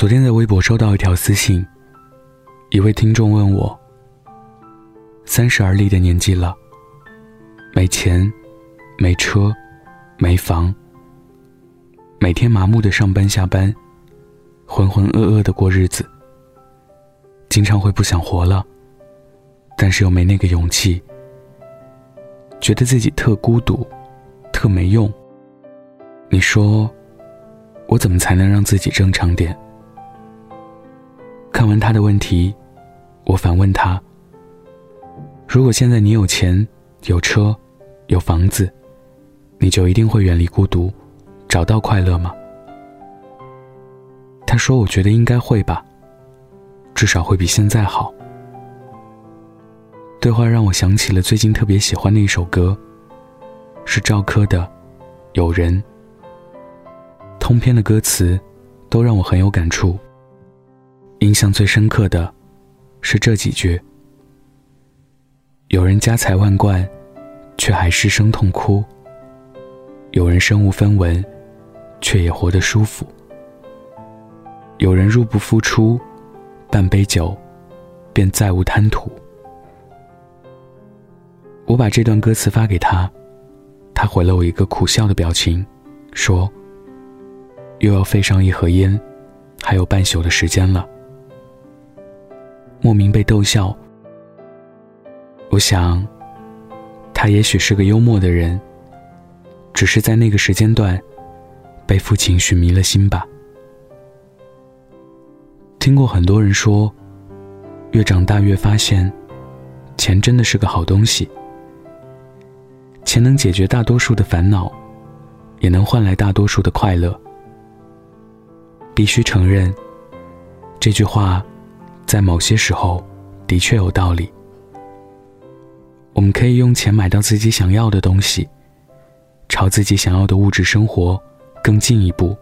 昨天在微博收到一条私信，一位听众问我：三十而立的年纪了，没钱、没车、没房，每天麻木的上班下班，浑浑噩噩的过日子，经常会不想活了，但是又没那个勇气，觉得自己特孤独，特没用。你说，我怎么才能让自己正常点？看完他的问题，我反问他：“如果现在你有钱、有车、有房子，你就一定会远离孤独，找到快乐吗？”他说：“我觉得应该会吧，至少会比现在好。”对话让我想起了最近特别喜欢的一首歌，是赵柯的《有人》。通篇的歌词都让我很有感触。印象最深刻的，是这几句：有人家财万贯，却还失声痛哭；有人身无分文，却也活得舒服；有人入不敷出，半杯酒，便再无贪图。我把这段歌词发给他，他回了我一个苦笑的表情，说：“又要费上一盒烟，还有半宿的时间了。”莫名被逗笑。我想，他也许是个幽默的人，只是在那个时间段，被父亲寻迷了心吧。听过很多人说，越长大越发现，钱真的是个好东西。钱能解决大多数的烦恼，也能换来大多数的快乐。必须承认，这句话。在某些时候，的确有道理。我们可以用钱买到自己想要的东西，朝自己想要的物质生活更进一步，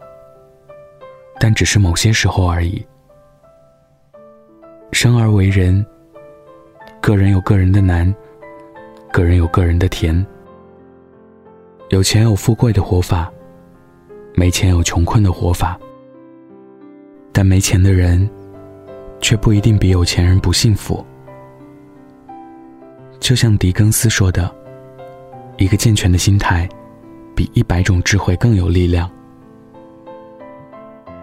但只是某些时候而已。生而为人，个人有个人的难，个人有个人的甜。有钱有富贵的活法，没钱有穷困的活法。但没钱的人。却不一定比有钱人不幸福。就像狄更斯说的：“一个健全的心态，比一百种智慧更有力量。”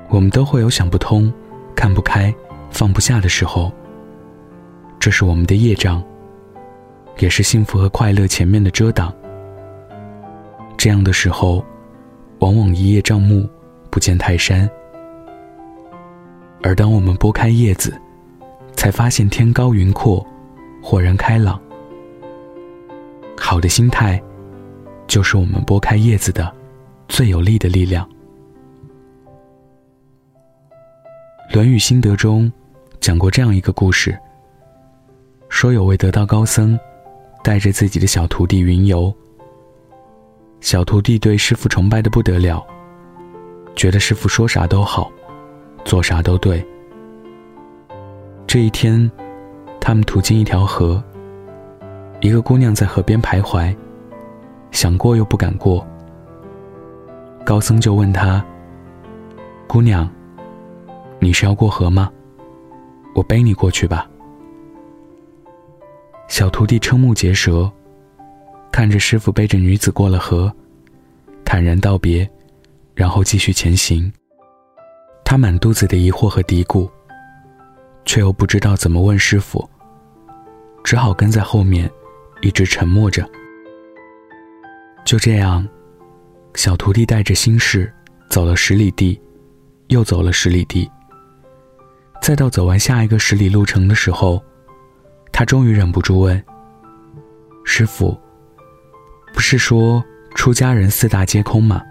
我们都会有想不通、看不开、放不下的时候，这是我们的业障，也是幸福和快乐前面的遮挡。这样的时候，往往一叶障目，不见泰山。而当我们拨开叶子，才发现天高云阔，豁然开朗。好的心态，就是我们拨开叶子的最有力的力量。《论语心得》中讲过这样一个故事：说有位得道高僧，带着自己的小徒弟云游。小徒弟对师傅崇拜的不得了，觉得师傅说啥都好。做啥都对。这一天，他们途经一条河，一个姑娘在河边徘徊，想过又不敢过。高僧就问她：“姑娘，你是要过河吗？我背你过去吧。”小徒弟瞠目结舌，看着师傅背着女子过了河，坦然道别，然后继续前行。他满肚子的疑惑和嘀咕，却又不知道怎么问师傅，只好跟在后面，一直沉默着。就这样，小徒弟带着心事走了十里地，又走了十里地。再到走完下一个十里路程的时候，他终于忍不住问：“师傅，不是说出家人四大皆空吗？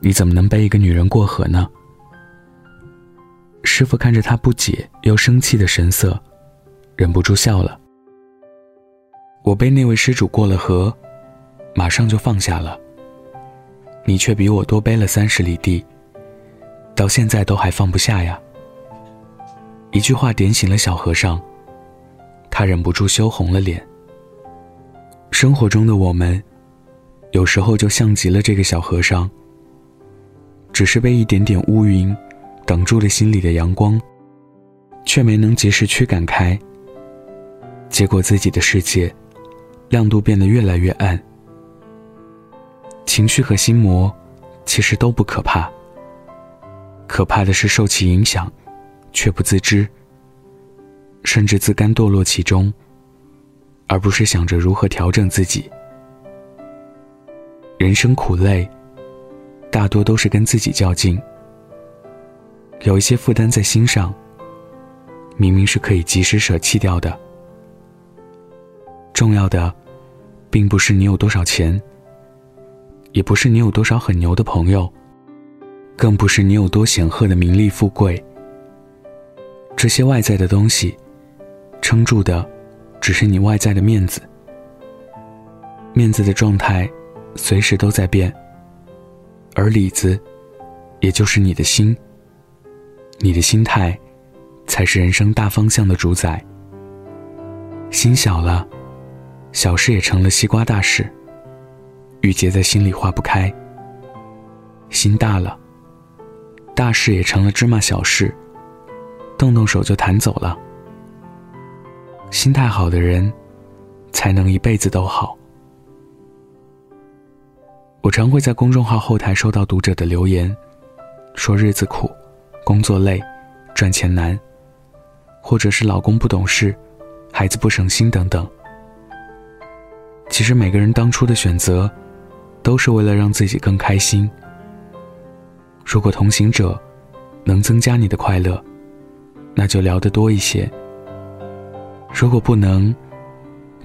你怎么能背一个女人过河呢？”师傅看着他不解又生气的神色，忍不住笑了。我背那位施主过了河，马上就放下了。你却比我多背了三十里地，到现在都还放不下呀。一句话点醒了小和尚，他忍不住羞红了脸。生活中的我们，有时候就像极了这个小和尚，只是被一点点乌云。挡住了心里的阳光，却没能及时驱赶开。结果自己的世界，亮度变得越来越暗。情绪和心魔，其实都不可怕。可怕的是受其影响，却不自知，甚至自甘堕落其中，而不是想着如何调整自己。人生苦累，大多都是跟自己较劲。有一些负担在心上，明明是可以及时舍弃掉的。重要的，并不是你有多少钱，也不是你有多少很牛的朋友，更不是你有多显赫的名利富贵。这些外在的东西，撑住的，只是你外在的面子。面子的状态，随时都在变。而里子，也就是你的心。你的心态，才是人生大方向的主宰。心小了。小事也成了西瓜大事，郁结在心里化不开。心大了，大事也成了芝麻小事，动动手就弹走了。心态好的人，才能一辈子都好。我常会在公众号后台收到读者的留言，说日子苦，工作累，赚钱难，或者是老公不懂事，孩子不省心等等。其实每个人当初的选择，都是为了让自己更开心。如果同行者能增加你的快乐，那就聊得多一些；如果不能，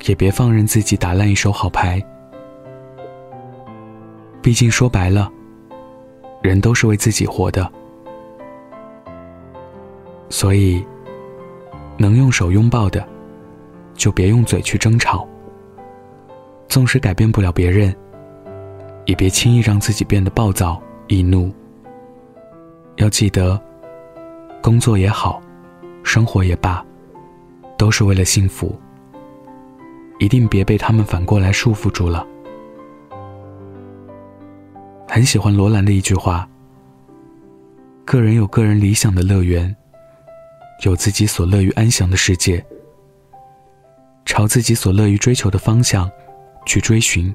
也别放任自己打烂一手好牌。毕竟说白了，人都是为自己活的，所以能用手拥抱的，就别用嘴去争吵。纵使改变不了别人，也别轻易让自己变得暴躁易怒。要记得，工作也好，生活也罢，都是为了幸福。一定别被他们反过来束缚住了。很喜欢罗兰的一句话：“个人有个人理想的乐园，有自己所乐于安详的世界，朝自己所乐于追求的方向。”去追寻，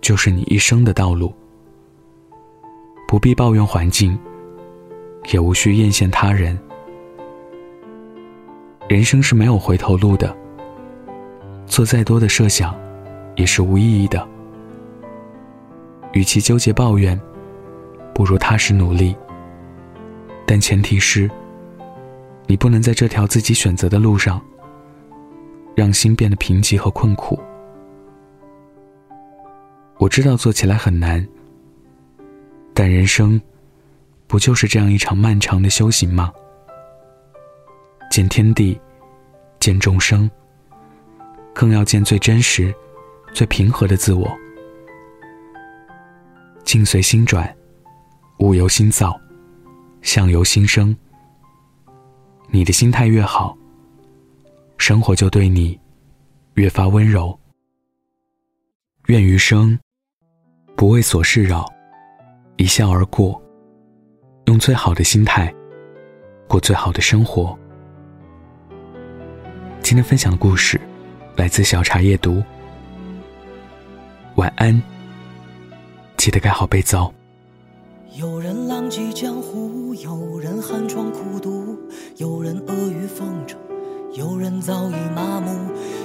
就是你一生的道路。不必抱怨环境，也无需艳羡他人。人生是没有回头路的，做再多的设想，也是无意义的。与其纠结抱怨，不如踏实努力。但前提是，你不能在这条自己选择的路上，让心变得贫瘠和困苦。我知道做起来很难，但人生不就是这样一场漫长的修行吗？见天地，见众生，更要见最真实、最平和的自我。境随心转，物由心造，相由心生。你的心态越好，生活就对你越发温柔。愿余生。不为琐事扰，一笑而过。用最好的心态，过最好的生活。今天分享的故事来自小茶夜读。晚安，记得盖好被子哦。有人浪迹江早已麻木，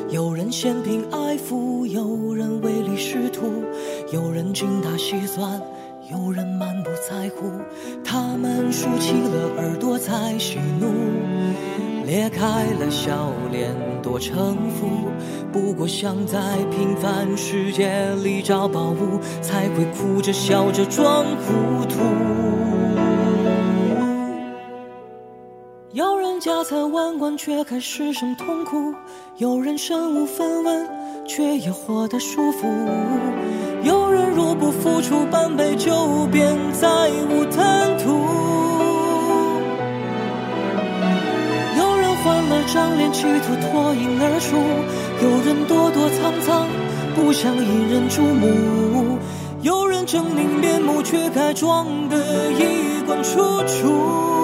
有人嫌贫爱富，有人唯利是图，有人精打细算，有人满不在乎。他们竖起了耳朵在喜怒，裂开了笑脸多城府。不过想在平凡世界里找宝物，才会哭着笑着装糊涂。有人家财万贯却还失声痛哭，有人身无分文却也活得舒服，有人若不付出半杯酒便再无贪图，有人换了张脸企图脱颖而出，有人躲躲藏藏不想引人注目，有人狰狞面目却还装得衣冠楚楚。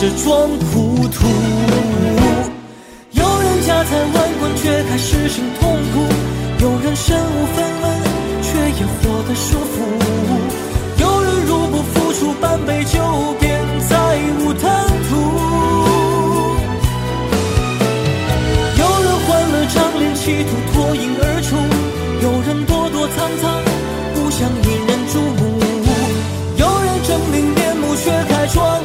着装糊涂。有人家财万贯却还失声痛苦，有人身无分文却也活得舒服。有人入不敷出半杯酒，便再无贪图。有人换了张脸，企图脱颖而出；有人躲躲藏藏，不想引人注目；有人狰狞面目，却还装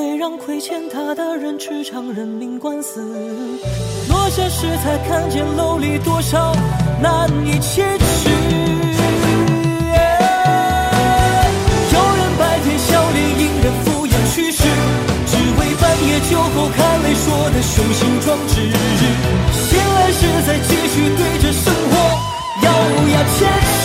会让亏欠他的人吃场人命官司。落下时才看见楼里多少难以启齿。有人白天笑脸迎人敷衍去世，只为半夜酒后看泪说的雄心壮志。醒来时再继续对着生活咬牙切齿，